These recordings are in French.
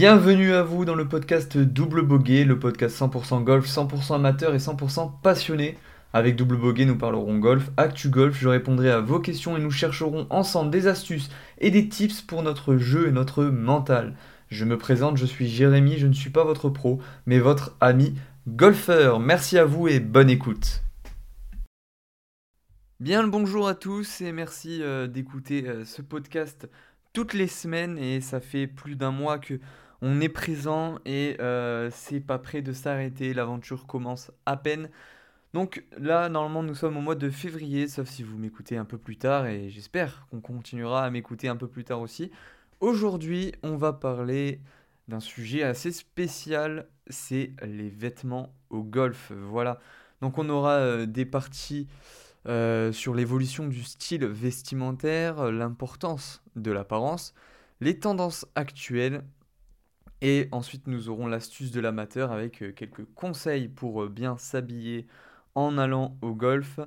Bienvenue à vous dans le podcast Double Boguet, le podcast 100% golf, 100% amateur et 100% passionné. Avec Double Boguet, nous parlerons golf, actu golf, je répondrai à vos questions et nous chercherons ensemble des astuces et des tips pour notre jeu et notre mental. Je me présente, je suis Jérémy, je ne suis pas votre pro, mais votre ami golfeur. Merci à vous et bonne écoute. Bien le bonjour à tous et merci euh, d'écouter euh, ce podcast toutes les semaines et ça fait plus d'un mois que on est présent et euh, c'est pas prêt de s'arrêter. L'aventure commence à peine. Donc là, normalement, nous sommes au mois de février, sauf si vous m'écoutez un peu plus tard et j'espère qu'on continuera à m'écouter un peu plus tard aussi. Aujourd'hui, on va parler d'un sujet assez spécial, c'est les vêtements au golf. Voilà. Donc on aura euh, des parties euh, sur l'évolution du style vestimentaire, l'importance de l'apparence, les tendances actuelles, et ensuite nous aurons l'astuce de l'amateur avec euh, quelques conseils pour euh, bien s'habiller en allant au golf.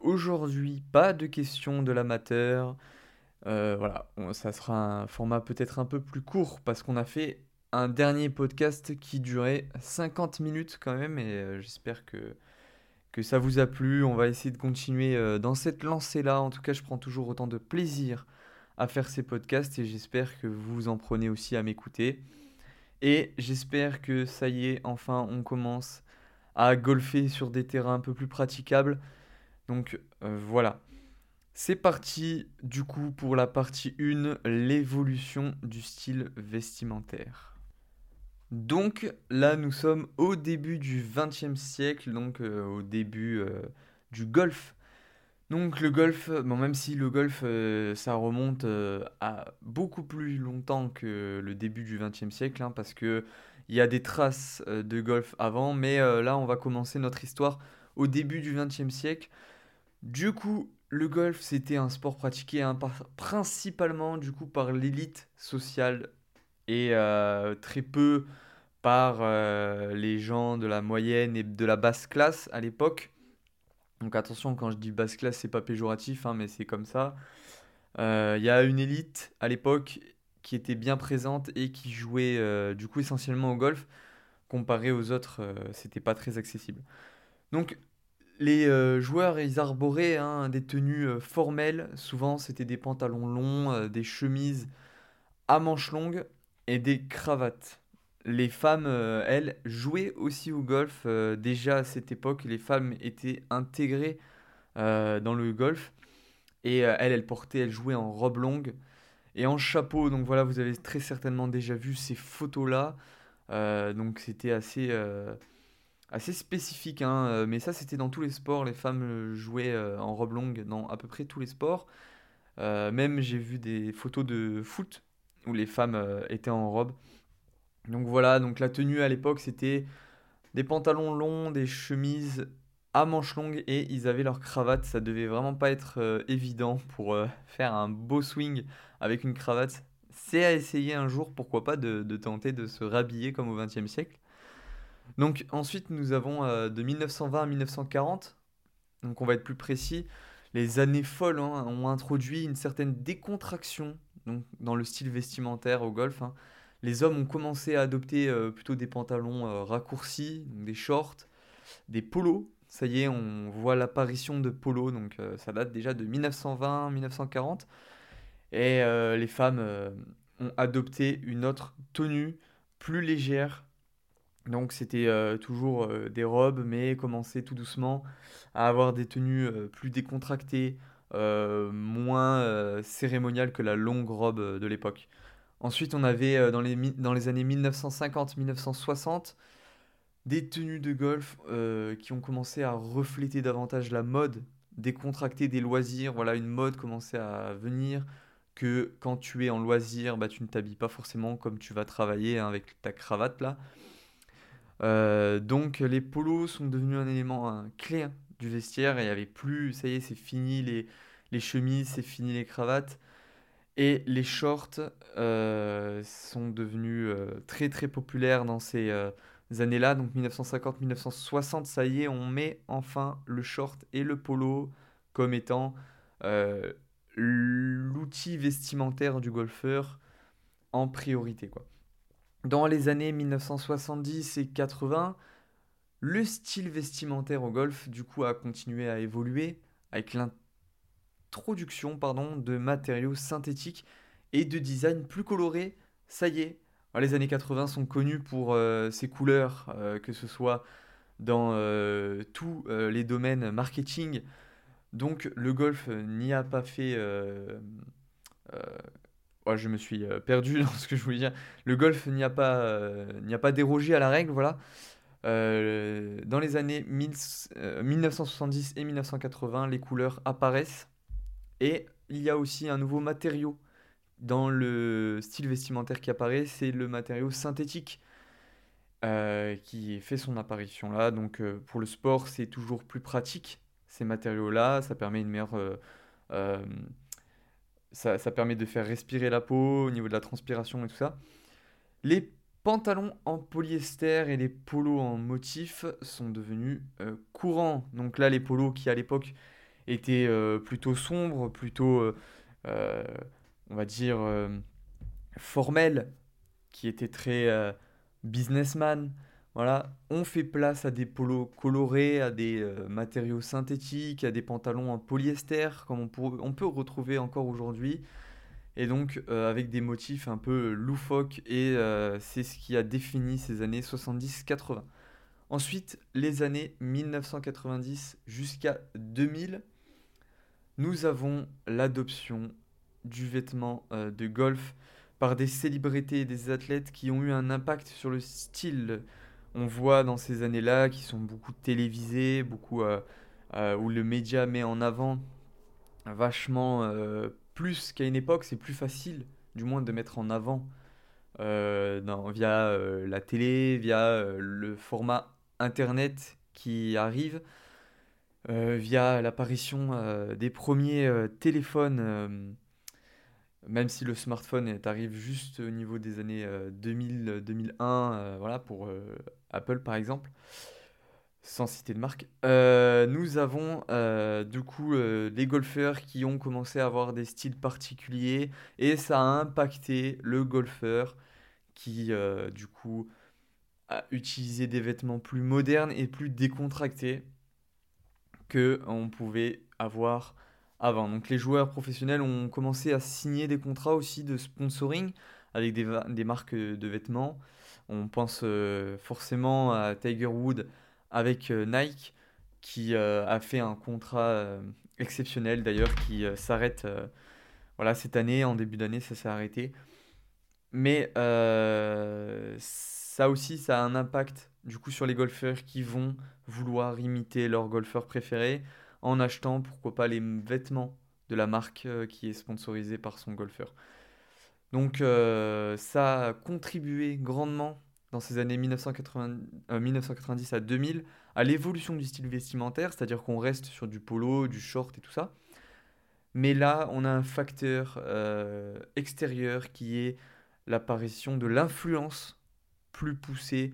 Aujourd'hui, pas de questions de l'amateur. voilà, ça sera un format peut-être un peu plus court parce qu'on a fait un dernier podcast qui durait 50 minutes quand même et j'espère que ça vous a plu. On va essayer de continuer euh, dans cette lancée-là. En tout cas, je prends toujours autant de plaisir à faire ces podcasts et j'espère que vous en prenez aussi à m'écouter. Et j'espère que ça y est, enfin, on commence à golfer sur des terrains un peu plus praticables. Donc euh, voilà. C'est parti du coup pour la partie 1, l'évolution du style vestimentaire. Donc là, nous sommes au début du XXe siècle, donc euh, au début euh, du golf. Donc le golf, bon, même si le golf, euh, ça remonte à beaucoup plus longtemps que le début du XXe siècle, hein, parce que il y a des traces de golf avant, mais là, on va commencer notre histoire au début du XXe siècle. Du coup, le golf, c'était un sport pratiqué hein, principalement du coup par l'élite sociale et euh, très peu par euh, les gens de la moyenne et de la basse classe à l'époque. Donc attention, quand je dis basse classe, c'est pas péjoratif, hein, mais c'est comme ça. Euh, il y a une élite à l'époque qui était bien présente et qui jouait du coup essentiellement au golf. Comparé aux autres, c'était pas très accessible. Donc les joueurs, ils arboraient hein, des tenues formelles. Souvent, c'était des pantalons longs, des chemises à manches longues et des cravates. Les femmes, euh, elles, jouaient aussi au golf. Euh, déjà à cette époque, les femmes étaient intégrées euh, dans le golf. Et elles, elles portaient, elles jouaient en robe longue et en chapeau. Donc voilà, vous avez très certainement déjà vu ces photos-là. donc c'était assez, assez spécifique. Hein. Mais ça, c'était dans tous les sports. Les femmes jouaient en robe longue dans à peu près tous les sports. même j'ai vu des photos de foot où les femmes étaient en robe. Donc voilà, donc la tenue à l'époque c'était des pantalons longs, des chemises à manches longues et ils avaient leur cravate. Ça devait vraiment pas être euh, évident pour euh, faire un beau swing avec une cravate. C'est à essayer un jour, pourquoi pas, de, tenter de se rhabiller comme au XXe siècle. Donc ensuite nous avons de 1920 à 1940, donc on va être plus précis, les années folles hein, ont introduit une certaine décontraction dans le style vestimentaire au golf. Hein. Les hommes ont commencé à adopter euh, plutôt des pantalons euh, raccourcis, des shorts, des polos. Ça y est, on voit l'apparition de polos, donc euh, ça date déjà de 1920-1940. Et les femmes ont adopté une autre tenue plus légère. Donc c'était toujours des robes, mais commençaient tout doucement à avoir des tenues plus décontractées, moins euh, cérémonial que la longue robe de l'époque. Ensuite, on avait dans, les, dans les années 1950-1960 des tenues de golf qui ont commencé à refléter davantage la mode, décontracter des loisirs. Voilà, une mode commençait à venir que quand tu es en loisir, bah, tu ne t'habilles pas forcément comme tu vas travailler hein, avec ta cravate là. donc les polos sont devenus un élément clé du vestiaire et il n'y avait plus, ça y est, c'est fini les chemises, c'est fini les cravates. Et les shorts euh, sont devenus euh, très très populaires dans ces euh, années-là, donc 1950-1960, ça y est, on met enfin le short et le polo comme étant l'outil vestimentaire du golfeur en priorité. Quoi. Dans les années 1970 et 80, le style vestimentaire au golf, du coup, a continué à évoluer avec l'introduction pardon, de matériaux synthétiques et de design plus colorés. Ça y est, les années 80 sont connues pour euh, ces couleurs, euh, que ce soit dans euh, tous les domaines marketing. Donc le golf n'y a pas fait... je me suis perdu dans ce que je voulais dire. Le golf n'y a, pas, a pas dérogé à la règle, voilà. dans les années 1970 et 1980, les couleurs apparaissent. Et il y a aussi un nouveau matériau dans le style vestimentaire qui apparaît, c'est le matériau synthétique euh, qui fait son apparition là. Donc euh, pour le sport, c'est toujours plus pratique ces matériaux-là. Ça permet une meilleure, euh, ça, permet de faire respirer la peau au niveau de la transpiration et tout ça. Les pantalons en polyester et les polos en motif sont devenus courants. Donc là, les polos qui à l'époque étaient plutôt sombres, plutôt on va dire, euh, formel, qui était très euh, businessman. Voilà, on fait place à des polos colorés, à des euh, matériaux synthétiques, à des pantalons en polyester, comme on, peut retrouver encore aujourd'hui. Et donc avec des motifs un peu loufoques, et c'est ce qui a défini ces années 70-80. Ensuite, les années 1990 jusqu'à 2000, nous avons l'adoption du vêtement euh, de golf par des célébrités et des athlètes qui ont eu un impact sur le style. On voit dans ces années-là qui sont beaucoup télévisés, beaucoup euh, euh, où le média met en avant vachement plus qu'à une époque, c'est plus facile du moins de mettre en avant via la télé, via le format internet qui arrive, via l'apparition des premiers téléphones même si le smartphone arrive juste au niveau des années 2000, 2001, euh, euh, voilà, pour euh, Apple par exemple, sans citer de marque, nous avons du coup les golfeurs qui ont commencé à avoir des styles particuliers et ça a impacté le golfeur qui du coup a utilisé des vêtements plus modernes et plus décontractés que on pouvait avoir avant. Donc les joueurs professionnels ont commencé à signer des contrats aussi de sponsoring avec des, marques de vêtements. On pense euh, forcément à Tiger Wood avec euh, Nike qui euh, a fait un contrat exceptionnel d'ailleurs qui s'arrête voilà cette année en début d'année ça s'est arrêté. Mais ça aussi ça a un impact du coup sur les golfeurs qui vont vouloir imiter leur golfeur préféré en achetant, pourquoi pas, les vêtements de la marque euh, qui est sponsorisée par son golfeur. Donc euh, ça a contribué grandement dans ces années 1980, 1990 euh, à 2000 à l'évolution du style vestimentaire, c'est-à-dire qu'on reste sur du polo, du short et tout ça. Mais là, on a un facteur extérieur qui est l'apparition de l'influence plus poussée,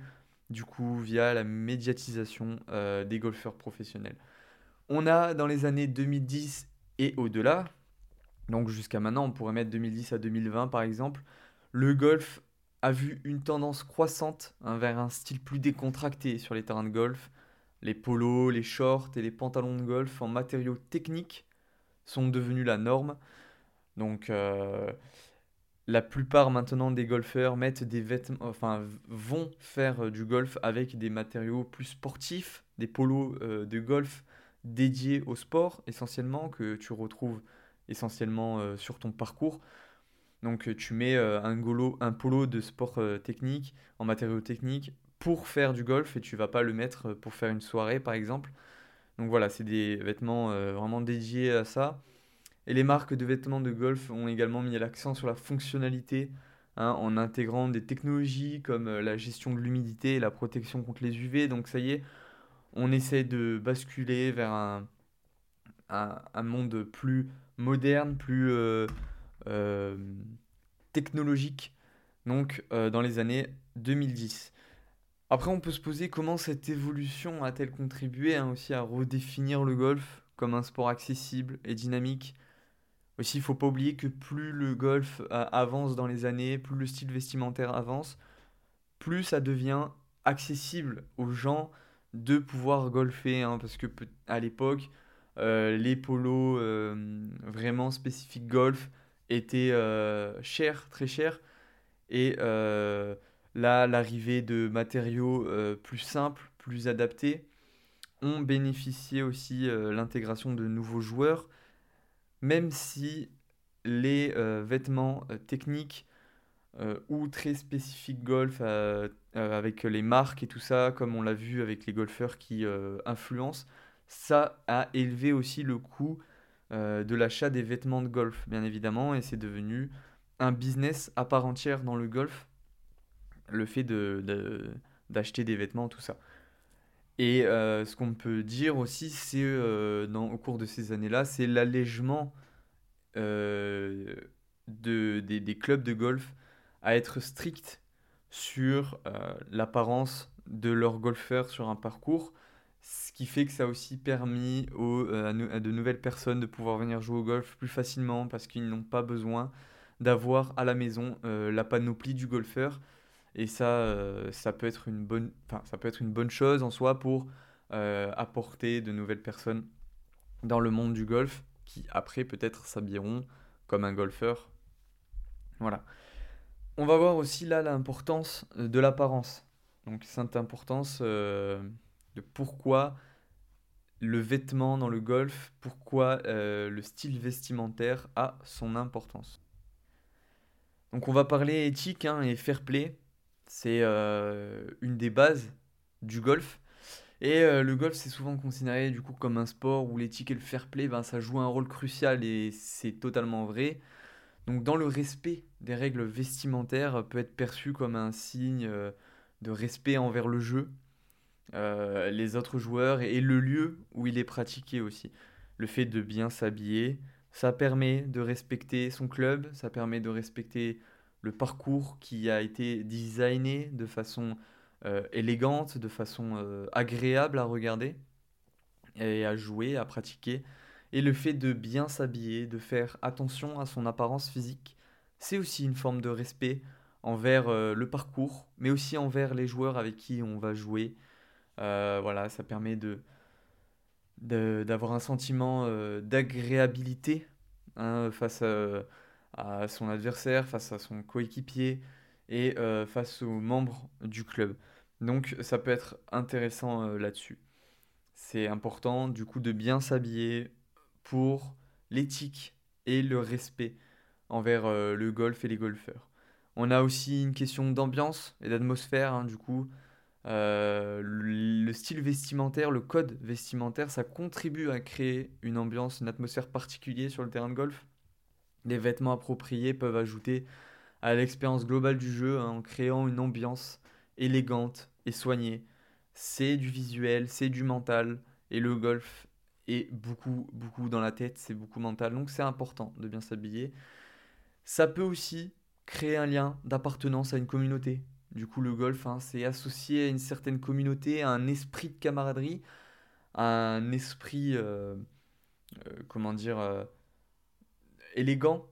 du coup, via la médiatisation des golfeurs professionnels. On a dans les années 2010 et au-delà, donc jusqu'à maintenant, on pourrait mettre 2010 à 2020 par exemple, le golf a vu une tendance croissante hein, vers un style plus décontracté sur les terrains de golf. Les polos, les shorts et les pantalons de golf en matériaux techniques sont devenus la norme. Donc euh, la plupart maintenant des golfeurs mettent des vêtements, vont faire du golf avec des matériaux plus sportifs, des polos euh, de golf dédié au sport essentiellement, que tu retrouves essentiellement euh, sur ton parcours. Donc euh, tu mets euh, un, golo, un polo de sport technique en matériaux techniques pour faire du golf et tu vas pas le mettre pour faire une soirée par exemple. Donc voilà, c'est des vêtements vraiment dédiés à ça. Et les marques de vêtements de golf ont également mis l'accent sur la fonctionnalité hein, en intégrant des technologies comme la gestion de l'humidité et la protection contre les UV. Donc ça y est, on essaie de basculer vers un, monde plus moderne, plus euh, euh, technologique, donc euh, dans les années 2010. Après, on peut se poser comment cette évolution a-t-elle contribué hein, aussi à redéfinir le golf comme un sport accessible et dynamique. Aussi, il faut pas oublier que plus le golf avance dans les années, plus le style vestimentaire avance, plus ça devient accessible aux gens de pouvoir golfer, hein, parce que à l'époque, euh, les polos euh, vraiment spécifiques golf étaient euh, chers, très chers, et là, l'arrivée de matériaux plus simples, plus adaptés, ont bénéficié aussi l'intégration de nouveaux joueurs, même si les vêtements techniques ou très spécifiques golf avec les marques et tout ça, comme on l'a vu avec les golfeurs qui influencent, ça a élevé aussi le coût de l'achat des vêtements de golf, bien évidemment, et c'est devenu un business à part entière dans le golf, le fait de, d'acheter des vêtements, tout ça. Et ce qu'on peut dire aussi, c'est au cours de ces années-là, c'est l'allègement de, des, des, clubs de golf à être stricts sur l'apparence de leurs golfeurs sur un parcours, ce qui fait que ça a aussi permis aux, à, de nouvelles personnes de pouvoir venir jouer au golf plus facilement parce qu'ils n'ont pas besoin d'avoir à la maison la panoplie du golfeur. Et ça, ça, peut être une bonne, ça peut être une bonne chose en soi pour apporter de nouvelles personnes dans le monde du golf qui après peut-être s'habilleront comme un golfeur. Voilà. On va voir aussi là l'importance de l'apparence. Donc cette importance de pourquoi le vêtement dans le golf, pourquoi le style vestimentaire a son importance. Donc on va parler éthique hein, et fair play. C'est une des bases du golf. Et euh, le golf, c'est souvent considéré du coup comme un sport où l'éthique et le fair play, ben, ça joue un rôle crucial et c'est totalement vrai. Donc dans le respect des règles vestimentaires peut être perçu comme un signe euh, de respect envers le jeu, euh, les autres joueurs et le lieu où il est pratiqué aussi. Le fait de bien s'habiller, ça permet de respecter son club, ça permet de respecter le parcours qui a été designé de façon euh, élégante, de façon euh, agréable à regarder et à jouer, à pratiquer. Et le fait de bien s'habiller, de faire attention à son apparence physique, c'est aussi une forme de respect envers euh, le parcours, mais aussi envers les joueurs avec qui on va jouer. voilà, ça permet d'avoir un sentiment d'agréabilité hein, face à, son adversaire, face à son coéquipier et face aux membres du club. Donc ça peut être intéressant euh, là-dessus. C'est important du coup de bien s'habiller pour l'éthique et le respect envers euh, le golf et les golfeurs. On a aussi une question d'ambiance et d'atmosphère, hein, du coup. Euh, le style vestimentaire, le code vestimentaire, ça contribue à créer une ambiance, une atmosphère particulière sur le terrain de golf? Des vêtements appropriés peuvent ajouter à l'expérience globale du jeu hein, en créant une ambiance élégante et soignée. C'est du visuel, c'est du mental, et le golf est beaucoup, beaucoup dans la tête, c'est beaucoup mental, donc c'est important de bien s'habiller. Ça peut aussi créer un lien d'appartenance à une communauté. Du coup, le golf, hein, c'est associé à une certaine communauté, à un esprit de camaraderie, à un esprit, euh, euh, comment dire, euh, élégant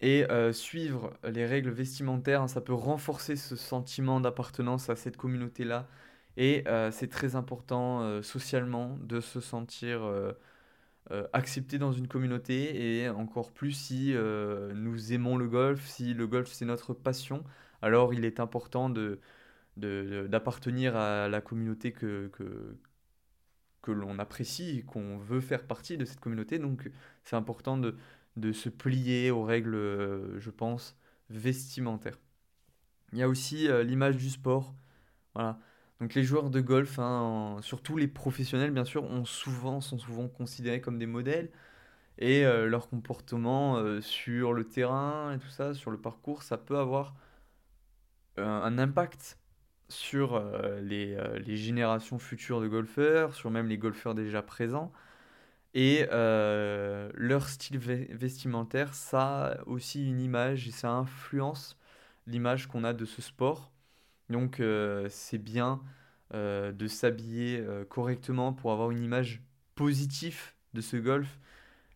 et euh, suivre les règles vestimentaires, hein, ça peut renforcer ce sentiment d'appartenance à cette communauté-là. Et euh, c'est très important euh, socialement de se sentir accepté dans une communauté. Et encore plus si nous aimons le golf, si le golf c'est notre passion, alors il est important de, d'appartenir à la communauté que, que, que l'on apprécie, qu'on veut faire partie de cette communauté. Donc c'est important de, de se plier aux règles, euh, je pense, vestimentaires. Il y a aussi euh, l'image du sport. Voilà. Donc les joueurs de golf, hein, surtout les professionnels bien sûr, ont souvent, sont souvent considérés comme des modèles. Et euh, leur comportement sur le terrain et tout ça, sur le parcours, ça peut avoir un impact sur les, les, générations futures de golfeurs, sur même les golfeurs déjà présents. Et euh, leur style vestimentaire, ça a aussi une image et ça influence l'image qu'on a de ce sport. Donc euh, c'est bien euh, de s'habiller correctement pour avoir une image positive de ce golf,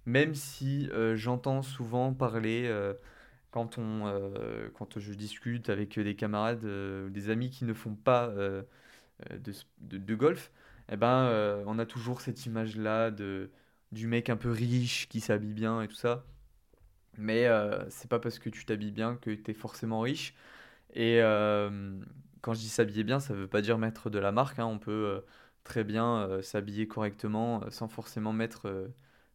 même si j'entends souvent parler quand, on, quand je discute avec des camarades, des amis qui ne font pas de, de, golf, eh ben, on a toujours cette image-là de, du mec un peu riche qui s'habille bien et tout ça. Mais c'est pas parce que tu t'habilles bien que tu es forcément riche. Et quand je dis s'habiller bien, ça veut pas dire mettre de la marque. Hein. On peut très bien s'habiller correctement sans forcément mettre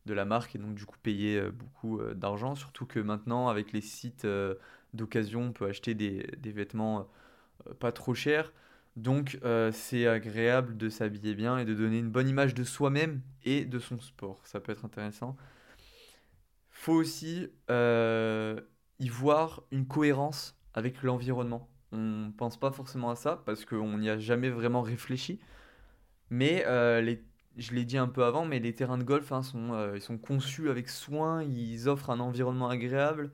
de la marque et donc du coup payer euh, beaucoup euh, d'argent. Surtout que maintenant, avec les sites euh, d'occasion, on peut acheter des, vêtements pas trop chers. Donc c'est agréable de s'habiller bien et de donner une bonne image de soi-même et de son sport. Ça peut être intéressant. Faut aussi y voir une cohérence avec l'environnement. On pense pas forcément à ça parce qu'on n'y a jamais vraiment réfléchi. Mais les je l'ai dit un peu avant, mais les terrains de golf hein, sont, euh, conçus avec soin, ils offrent un environnement agréable.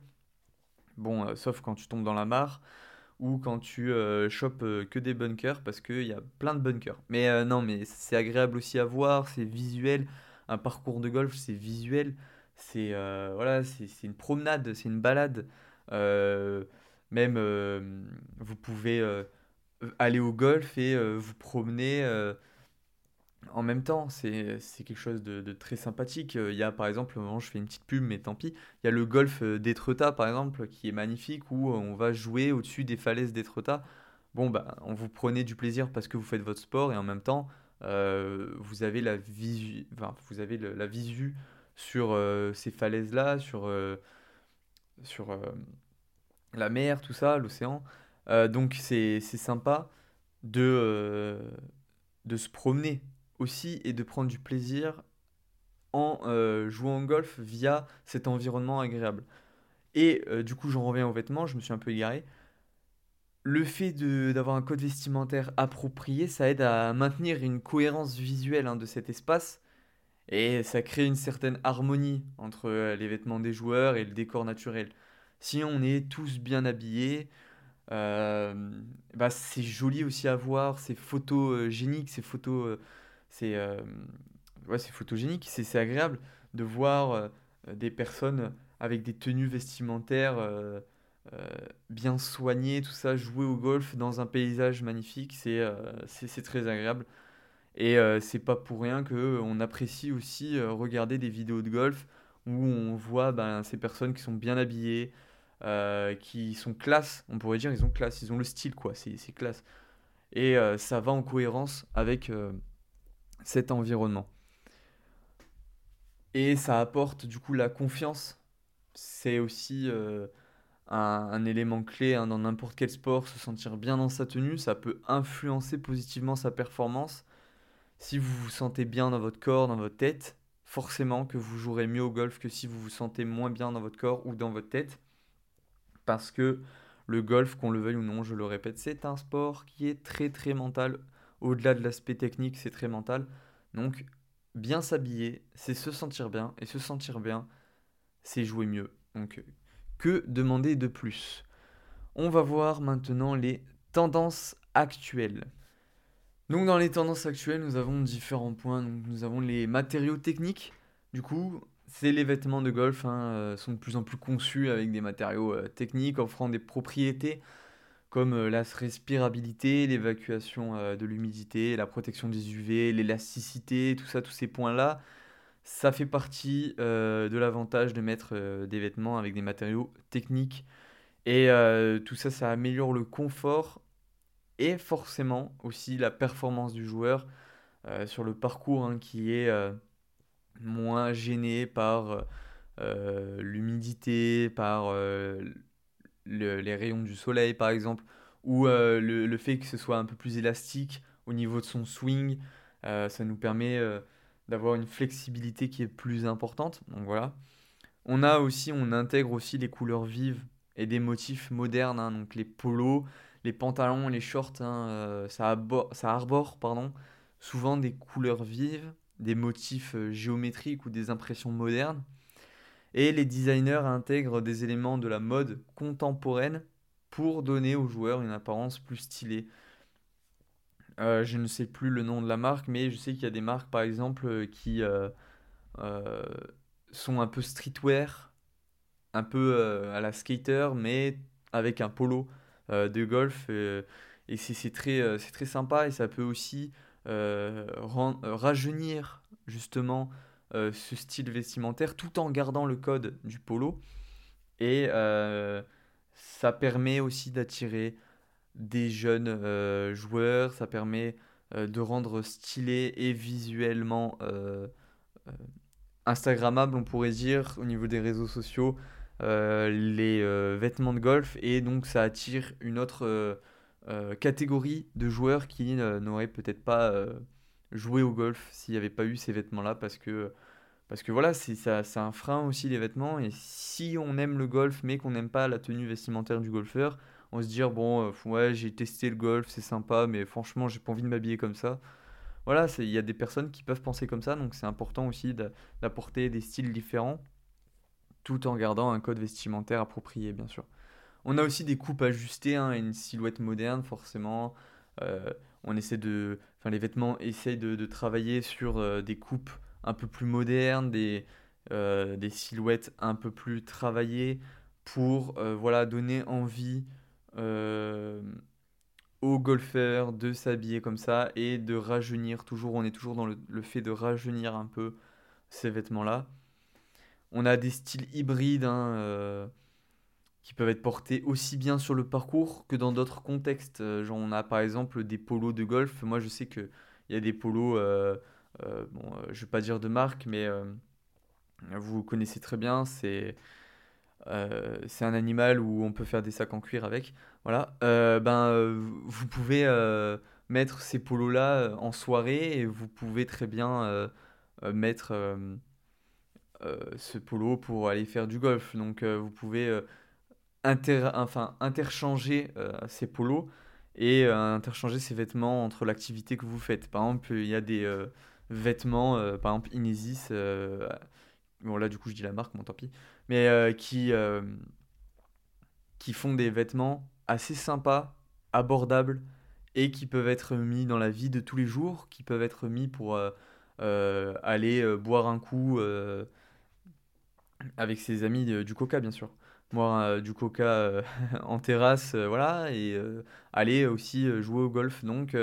Bon, euh, sauf quand tu tombes dans la mare ou quand tu euh, chopes que des bunkers, parce qu'il y a plein de bunkers. Mais non, mais c'est agréable aussi à voir, c'est visuel. Un parcours de golf, c'est visuel. C'est voilà, c'est une promenade, c'est une balade. même, vous pouvez aller au golf et vous promener en même temps, c'est quelque chose de, très sympathique. Il y a par exemple, moment je fais une petite pub, mais tant pis, il y a le golf d'Étretat par exemple, qui est magnifique, où on va jouer au-dessus des falaises d'Étretat. Bon, bah, on vous prenez du plaisir parce que vous faites votre sport, et en même temps, euh, vous avez la visu, vous avez la visu sur euh, ces falaises-là, sur, euh, sur la mer, tout ça, l'océan. donc c'est sympa de, de se promener aussi et de prendre du plaisir en euh, jouant au golf via cet environnement agréable. Et euh, du coup, j'en reviens aux vêtements, je me suis un peu égaré. Le fait d'avoir un code vestimentaire approprié, ça aide à maintenir une cohérence visuelle hein, de cet espace et ça crée une certaine harmonie entre euh, les vêtements des joueurs et le décor naturel. Si on est tous bien habillés, bah c'est joli aussi à voir, c'est photogénique, c'est photo c'est euh, ouais, photogénique, c'est agréable de voir euh, des personnes avec des tenues vestimentaires euh, bien soignées, tout ça, jouer au golf dans un paysage magnifique, c'est très agréable. Et c'est pas pour rien que on apprécie aussi regarder des vidéos de golf où on voit ben, ces personnes qui sont bien habillées, qui sont classe, on pourrait dire ils ont classe, ils ont le style quoi, c'est classe. Et ça va en cohérence avec cet environnement. Et ça apporte du coup la confiance. C'est aussi euh, un, élément clé hein, dans n'importe quel sport, se sentir bien dans sa tenue, ça peut influencer positivement sa performance. Si vous vous sentez bien dans votre corps, dans votre tête, forcément que vous jouerez mieux au golf que si vous vous sentez moins bien dans votre corps ou dans votre tête. Parce que le golf, qu'on le veuille ou non, je le répète, c'est un sport qui est très très mental au-delà de l'aspect technique, c'est très mental. Donc, bien s'habiller, c'est se sentir bien. Et se sentir bien, c'est jouer mieux. Donc, que demander de plus? On va voir maintenant les tendances actuelles. Donc, dans les tendances actuelles, nous avons différents points. Nous avons les matériaux techniques. Du coup, c'est les vêtements de golf hein, euh, sont de plus en plus conçus avec des matériaux euh, techniques offrant des propriétés comme euh, la respirabilité, l'évacuation euh, de l'humidité, la protection des UV, l'élasticité, tout ça, tous ces points-là, ça fait partie euh, de l'avantage de mettre des vêtements avec des matériaux techniques. Et tout ça, ça améliore le confort et forcément aussi la performance du joueur sur le parcours hein, qui est moins gêné par l'humidité, par les rayons du soleil par exemple, ou euh, le, fait que ce soit un peu plus élastique au niveau de son swing, euh, ça nous permet euh, d'avoir une flexibilité qui est plus importante. Donc voilà. On a aussi, on intègre aussi les couleurs vives et des motifs modernes, hein. donc les polos, les pantalons, les shorts, hein, ça, ça, arbore pardon, souvent des couleurs vives, des motifs géométriques ou des impressions modernes. Et les designers intègrent des éléments de la mode contemporaine pour donner aux joueurs une apparence plus stylée. Euh, je ne sais plus le nom de la marque, mais je sais qu'il y a des marques par exemple qui euh, euh, sont un peu streetwear un peu à la skater, mais avec un polo de golf. et c'est très, sympa et ça peut aussi rajeunir justement ce style vestimentaire tout en gardant le code du polo. Et ça permet aussi d'attirer des jeunes joueurs, ça permet de rendre stylé et visuellement Instagrammable, on pourrait dire, au niveau des réseaux sociaux, euh, les euh, vêtements de golf. Et donc, ça attire une autre euh, catégorie de joueurs qui n'auraient peut-être pas joué au golf s'il n'y avait pas eu ces vêtements-là. Parce que, parce que voilà, c'est un frein aussi, les vêtements. Et si on aime le golf, mais qu'on n'aime pas la tenue vestimentaire du golfeur, on se dit, bon, ouais, j'ai testé le golf, c'est sympa, mais franchement, j'ai pas envie de m'habiller comme ça voilà, il y a des personnes qui peuvent penser comme ça, donc c'est important aussi d'apporter des styles différents tout en gardant un code vestimentaire approprié, bien sûr. On a aussi des coupes ajustées, hein, une silhouette moderne, forcément. Euh, on essaie de, enfin, les vêtements essayent de, travailler sur euh, des coupes un peu plus modernes, des, euh, silhouettes un peu plus travaillées pour voilà, donner envie aux golfeurs de s'habiller comme ça et de rajeunir toujours. On est toujours dans le, fait de rajeunir un peu ces vêtements-là. On a des styles hybrides hein, euh, qui peuvent être portés aussi bien sur le parcours que dans d'autres contextes. Euh, genre on a par exemple des polos de golf. Moi je sais qu'il y a des polos, euh, bon, je ne vais pas dire de marque, mais vous connaissez très bien. C'est euh, un animal où on peut faire des sacs en cuir avec. Voilà. Euh, ben, euh, vous pouvez mettre ces polos-là en soirée et vous pouvez très bien mettre ce polo pour aller faire du golf. Donc vous pouvez enfin, interchanger ces polos et interchanger ces vêtements entre l'activité que vous faites. Par exemple, il y a des vêtements, par exemple Inesis, bon là du coup je dis la marque, bon tant pis, mais euh, qui, euh, qui font des vêtements assez sympas, abordables, et qui peuvent être mis dans la vie de tous les jours, qui peuvent être mis pour euh, aller boire un coup avec ses amis du coca, bien sûr. Boire du coca en terrasse, voilà, et aller aussi jouer au golf. Donc,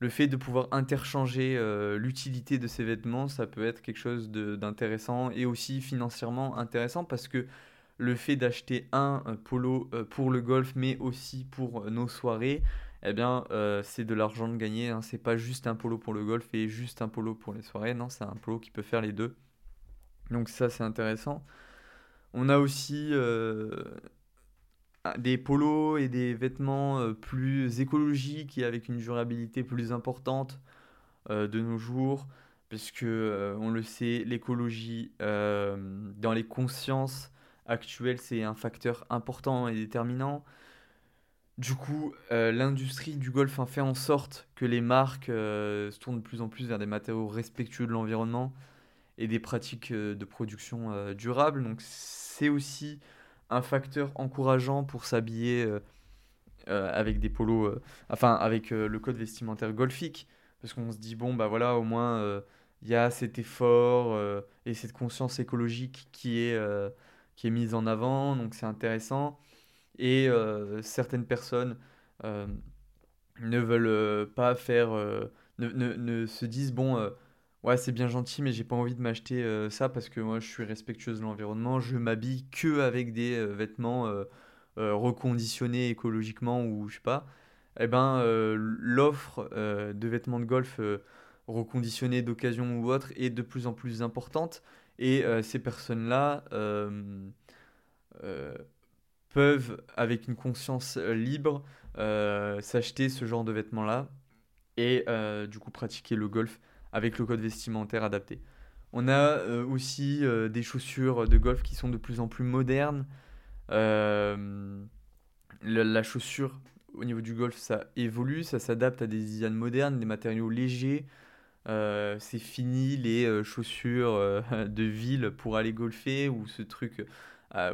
le fait de pouvoir interchanger euh, l'utilité de ces vêtements, ça peut être quelque chose d'intéressant et aussi financièrement intéressant parce que le fait d'acheter un, polo euh, pour le golf mais aussi pour euh, nos soirées, eh bien c'est de l'argent de gagner. Hein. C'est pas juste un polo pour le golf et juste un polo pour les soirées. Non, c'est un polo qui peut faire les deux. Donc ça c'est intéressant. On a aussi des polos et des vêtements euh, plus écologiques et avec une durabilité plus importante euh, de nos jours, puisque euh, on le sait, l'écologie dans les consciences actuelles, c'est un facteur important et déterminant. Du coup, l'industrie du golf a fait en sorte que les marques se tournent de plus en plus vers des matériaux respectueux de l'environnement et des pratiques de production durables. Donc c'est aussi un facteur encourageant pour s'habiller euh, euh, avec des polos, euh, enfin avec le code vestimentaire golfique, parce qu'on se dit bon bah voilà au moins il y a cet effort et cette conscience écologique qui est qui est mise en avant, donc c'est intéressant. Et certaines personnes ne veulent pas faire, ne, se disent bon ouais, c'est bien gentil, mais j'ai pas envie de m'acheter euh, ça parce que moi je suis respectueuse de l'environnement. Je m'habille que avec des euh, vêtements euh, reconditionnés écologiquement ou je sais pas. Eh ben, l'offre de vêtements de golf reconditionnés d'occasion ou autre est de plus en plus importante et ces personnes-là peuvent, avec une conscience libre, s'acheter ce genre de vêtements-là et du coup pratiquer le golf avec le code vestimentaire adapté. On a euh, aussi euh, des chaussures de golf qui sont de plus en plus modernes. Euh, la, chaussure au niveau du golf, ça évolue, ça s'adapte à des designs modernes, des matériaux légers. c'est fini les chaussures de ville pour aller golfer ou ce truc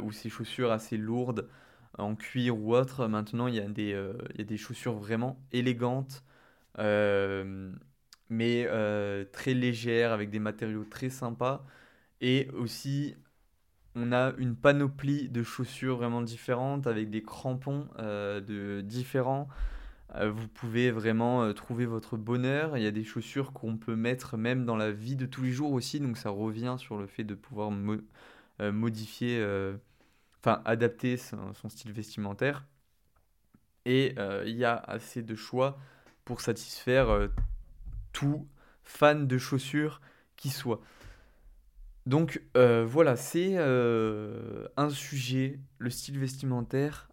ou ces chaussures assez lourdes en cuir ou autre. Maintenant, il y, a il y a des chaussures vraiment élégantes mais euh, très légère, avec des matériaux très sympas, et aussi on a une panoplie de chaussures vraiment différentes avec des crampons euh, de différents. Euh, vous pouvez vraiment trouver votre bonheur. Il y a des chaussures qu'on peut mettre même dans la vie de tous les jours aussi, donc ça revient sur le fait de pouvoir modifier, enfin adapter son, style vestimentaire. Et il y a assez de choix pour satisfaire tout fan de chaussures qui soit. Donc euh, voilà, c'est euh, un sujet, le style vestimentaire,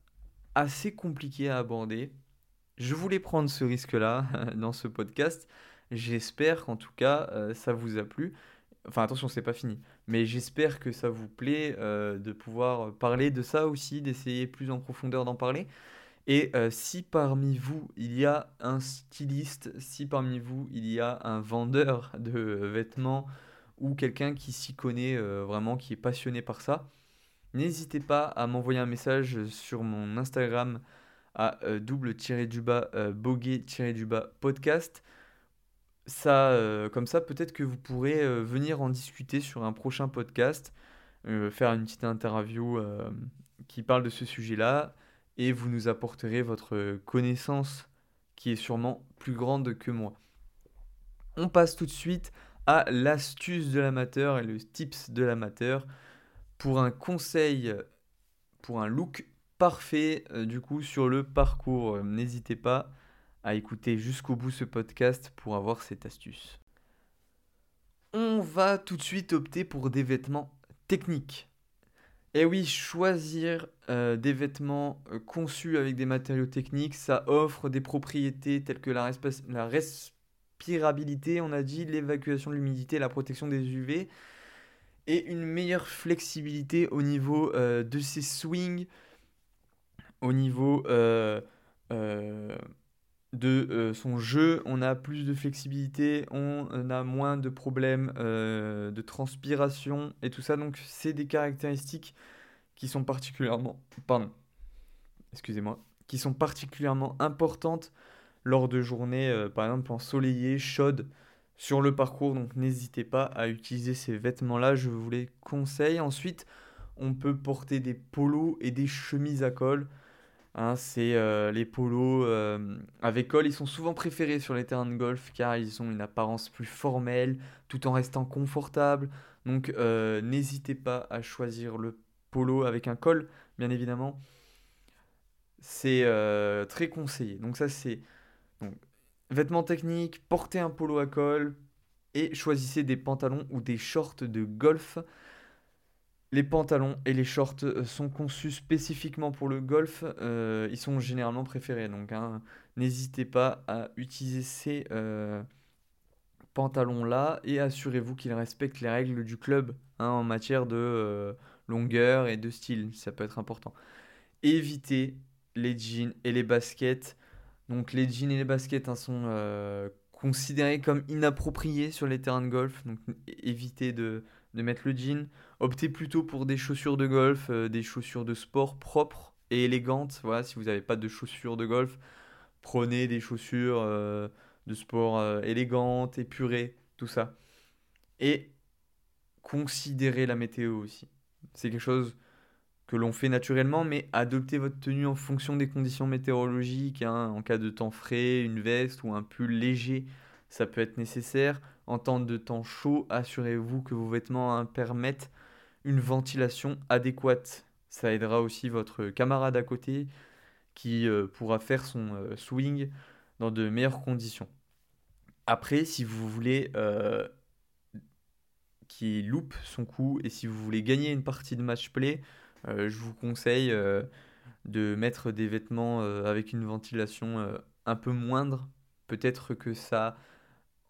assez compliqué à aborder. Je voulais prendre ce risque-là dans ce podcast. J'espère qu'en tout cas, euh, ça vous a plu. Enfin attention, c'est pas fini. Mais j'espère que ça vous plaît de pouvoir parler de ça aussi, d'essayer plus en profondeur d'en parler. Et si parmi vous, il y a un styliste, si parmi vous, il y a un vendeur de vêtements, ou quelqu'un qui s'y connaît euh, vraiment, qui est passionné par ça, n'hésitez pas à m'envoyer un message sur mon Instagram à euh, double-du-bas euh, boguet-du-bas podcast. Ça, comme ça, peut-être que vous pourrez venir en discuter sur un prochain podcast, faire une petite interview qui parle de ce sujet-là, et vous nous apporterez votre connaissance qui est sûrement plus grande que moi. On passe tout de suite à l'astuce de l'amateur et le tips de l'amateur pour un conseil, pour un look parfait euh, du coup sur le parcours. Euh, n'hésitez pas à écouter jusqu'au bout ce podcast pour avoir cette astuce. On va tout de suite opter pour des vêtements techniques. Et oui, choisir euh, des vêtements conçus avec des matériaux techniques, ça offre des propriétés telles que la, la on a dit, l'évacuation de l'humidité, la protection des UV, et une meilleure flexibilité au niveau euh, de ses swings, au niveau euh, euh, de son jeu, on a plus de flexibilité, on a moins de problèmes de transpiration et tout ça. Donc c'est des caractéristiques qui sont particulièrement, pardon, excusez-moi, qui sont particulièrement importantes lors de journées, euh, par exemple ensoleillées, chaudes, sur le parcours. Donc n'hésitez pas à utiliser ces vêtements-là, je vous les conseille. Ensuite, on peut porter des polos et des chemises à col. Hein, c'est euh, les polos euh, avec col, ils sont souvent préférés sur les terrains de golf car ils ont une apparence plus formelle tout en restant confortable. Donc n'hésitez pas à choisir le polo avec un col, bien évidemment. C'est très conseillé. Donc ça c'est vêtements techniques, portez un polo à col et choisissez des pantalons ou des shorts de golf. Les pantalons et les shorts euh, sont conçus spécifiquement pour le golf. Euh, ils sont généralement préférés. Donc, hein, n'hésitez pas à utiliser ces euh, pantalons-là et assurez-vous qu'ils respectent les règles du club hein, en matière de longueur et de style. Ça peut être important. Évitez les jeans et les baskets donc les jeans et les baskets hein, sont considérés comme inappropriés sur les terrains de golf. Donc évitez de, mettre le jean. Optez plutôt pour des chaussures de golf, euh, des chaussures de sport propres et élégantes. Voilà, si vous n'avez pas de chaussures de golf, prenez des chaussures euh, de sport élégantes, épurées, tout ça. Et considérez la météo aussi. C'est quelque chose que l'on fait naturellement, mais adoptez votre tenue en fonction des conditions météorologiques. Hein. En cas de temps frais, une veste ou un pull léger, ça peut être nécessaire. En temps de temps chaud, assurez-vous que vos vêtements hein, permettent une ventilation adéquate. Ça aidera aussi votre camarade à côté qui euh, pourra faire son euh, swing dans de meilleures conditions. Après, si vous voulez euh, qu'il loupe son coup et si vous voulez gagner une partie de match play, je vous conseille de mettre des vêtements avec une ventilation un peu moindre. Peut-être que ça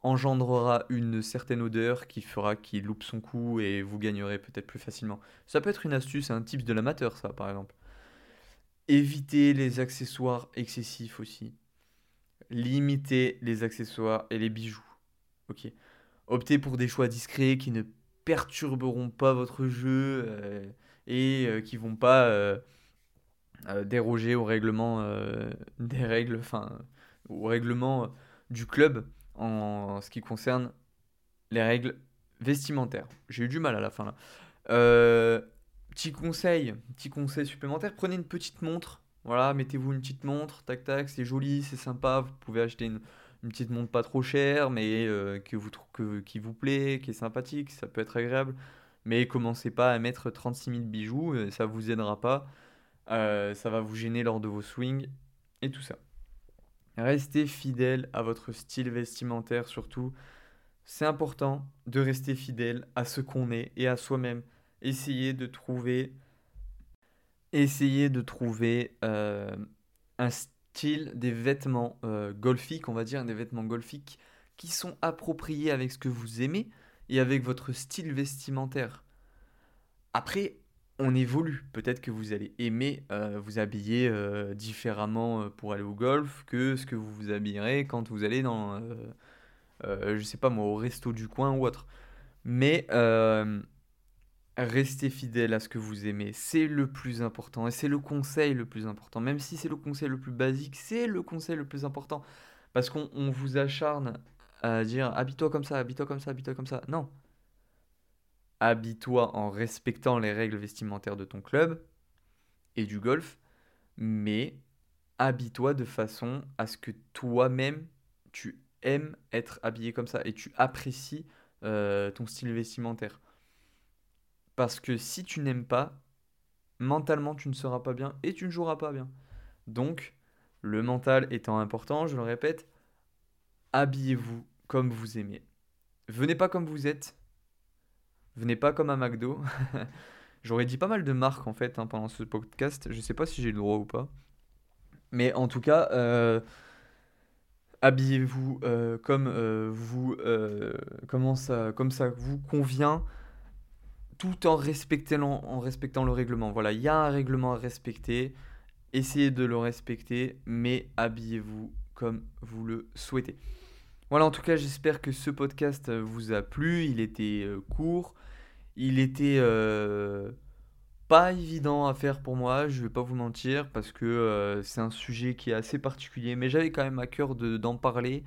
engendrera une certaine odeur qui fera qu'il loupe son coup et vous gagnerez peut-être plus facilement. Ça peut être une astuce, un type de l'amateur, ça, par exemple. Évitez les accessoires excessifs aussi. Limitez les accessoires et les bijoux. Ok. Optez pour des choix discrets qui ne perturberont pas votre jeu et euh, qui vont pas euh, euh, déroger au règlement des règles, enfin au règlement du club en, ce qui concerne les règles vestimentaires. J'ai eu du mal à la fin là. petit conseil, petit conseil supplémentaire, prenez une petite montre. Voilà, mettez-vous une petite montre, tac tac, c'est joli, c'est sympa. Vous pouvez acheter une, petite montre pas trop chère, mais euh, que vous, qui vous plaît, qui est sympathique, ça peut être agréable. Mais commencez pas à mettre 36 000 bijoux, euh, ça vous aidera pas. Euh, ça va vous gêner lors de vos swings et tout ça. Restez fidèle à votre style vestimentaire surtout. C'est important de rester fidèle à ce qu'on est et à soi-même. Essayez de trouver, essayez de trouver euh, un style, des vêtements euh, golfiques, on va dire, des vêtements golfiques qui sont appropriés avec ce que vous aimez et avec votre style vestimentaire. Après, on évolue. Peut-être que vous allez aimer euh, vous habiller euh, différemment euh, pour aller au golf que ce que vous vous habillerez quand vous allez dans, je sais pas moi, au resto du coin ou autre. Mais restez fidèle à ce que vous aimez. C'est le plus important et c'est le conseil le plus important. Même si c'est le conseil le plus basique, c'est le conseil le plus important. Parce qu'on vous acharne à dire habille-toi comme ça, habille-toi comme ça, habille-toi comme ça. Non habille-toi en respectant les règles vestimentaires de ton club et du golf, mais habille-toi de façon à ce que toi-même tu aimes être habillé comme ça et tu apprécies euh, ton style vestimentaire. Parce que si tu n'aimes pas, mentalement tu ne seras pas bien et tu ne joueras pas bien. Donc, le mental étant important, je le répète, habillez-vous comme vous aimez. Venez pas comme vous êtes, Venez pas comme à McDo. J'aurais dit pas mal de marques en fait hein, pendant ce podcast. Je sais pas si j'ai le droit ou pas. Mais en tout cas, euh, habillez-vous euh, comme euh, vous, comment ça, comme ça vous convient, tout en respectant, en respectant le règlement. Voilà, il y a un règlement à respecter. Essayez de le respecter, mais habillez-vous comme vous le souhaitez. Voilà, en tout cas, j'espère que ce podcast vous a plu. Il était court. Il était euh, pas évident à faire pour moi, je vais pas vous mentir, parce que euh, c'est un sujet qui est assez particulier, mais j'avais quand même à cœur d'en parler.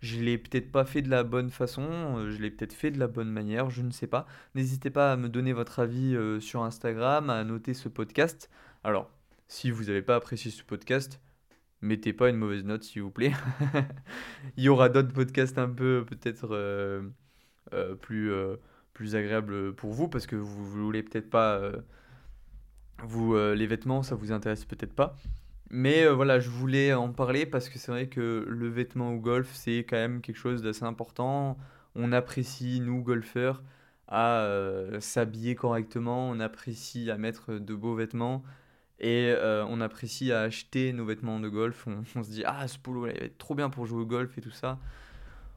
Je l'ai peut-être pas fait de la bonne façon, euh, je l'ai peut-être fait de la bonne manière, je ne sais pas. N'hésitez pas à me donner votre avis sur Instagram, à noter ce podcast. Alors, si vous n'avez pas apprécié ce podcast, mettez pas une mauvaise note s'il vous plaît. Il y aura d'autres podcasts un peu peut-être plus plus agréable pour vous parce que vous, voulez peut-être pas euh, vous euh, les vêtements ça vous intéresse peut-être pas. Mais euh, voilà je voulais en parler parce que c'est vrai que le vêtement au golf c'est quand même quelque chose d'assez important. On apprécie nous golfeurs à s'habiller correctement. On apprécie à mettre de beaux vêtements et on apprécie à acheter nos vêtements de golf on, se dit ah ce polo il être trop bien pour jouer au golf et tout ça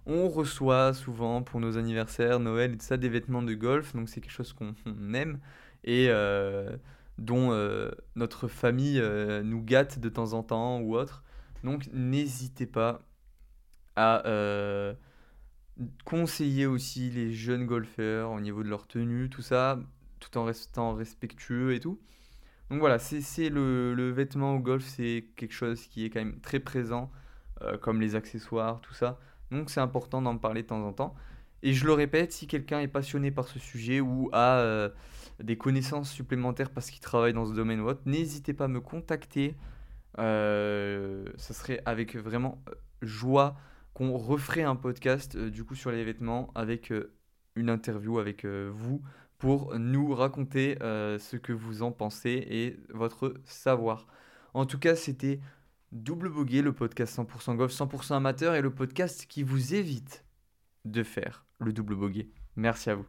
on reçoit souvent pour nos anniversaires, Noël et tout ça des vêtements de golf, donc c'est quelque chose qu'on aime et euh, dont euh, notre famille euh, nous gâte de temps en temps ou autre. Donc n'hésitez pas à conseiller aussi les jeunes golfeurs au niveau de leur tenue, tout ça, tout en restant respectueux et tout. Donc voilà, c'est le, vêtement au golf, c'est quelque chose qui est quand même très présent, comme les accessoires, tout ça. Donc c'est important d'en parler de temps en temps. Et je le répète, si quelqu'un est passionné par ce sujet ou a euh, des connaissances supplémentaires parce qu'il travaille dans ce domaine ou autre, n'hésitez pas à me contacter. Euh, ça serait avec vraiment euh, joie qu'on referait un podcast du coup sur les vêtements avec une interview avec vous pour nous raconter ce que vous en pensez et votre savoir. En tout cas, c'était Double Bogey, le podcast 100% golf, 100% amateur et le podcast qui vous évite de faire le double bogey. Merci à vous.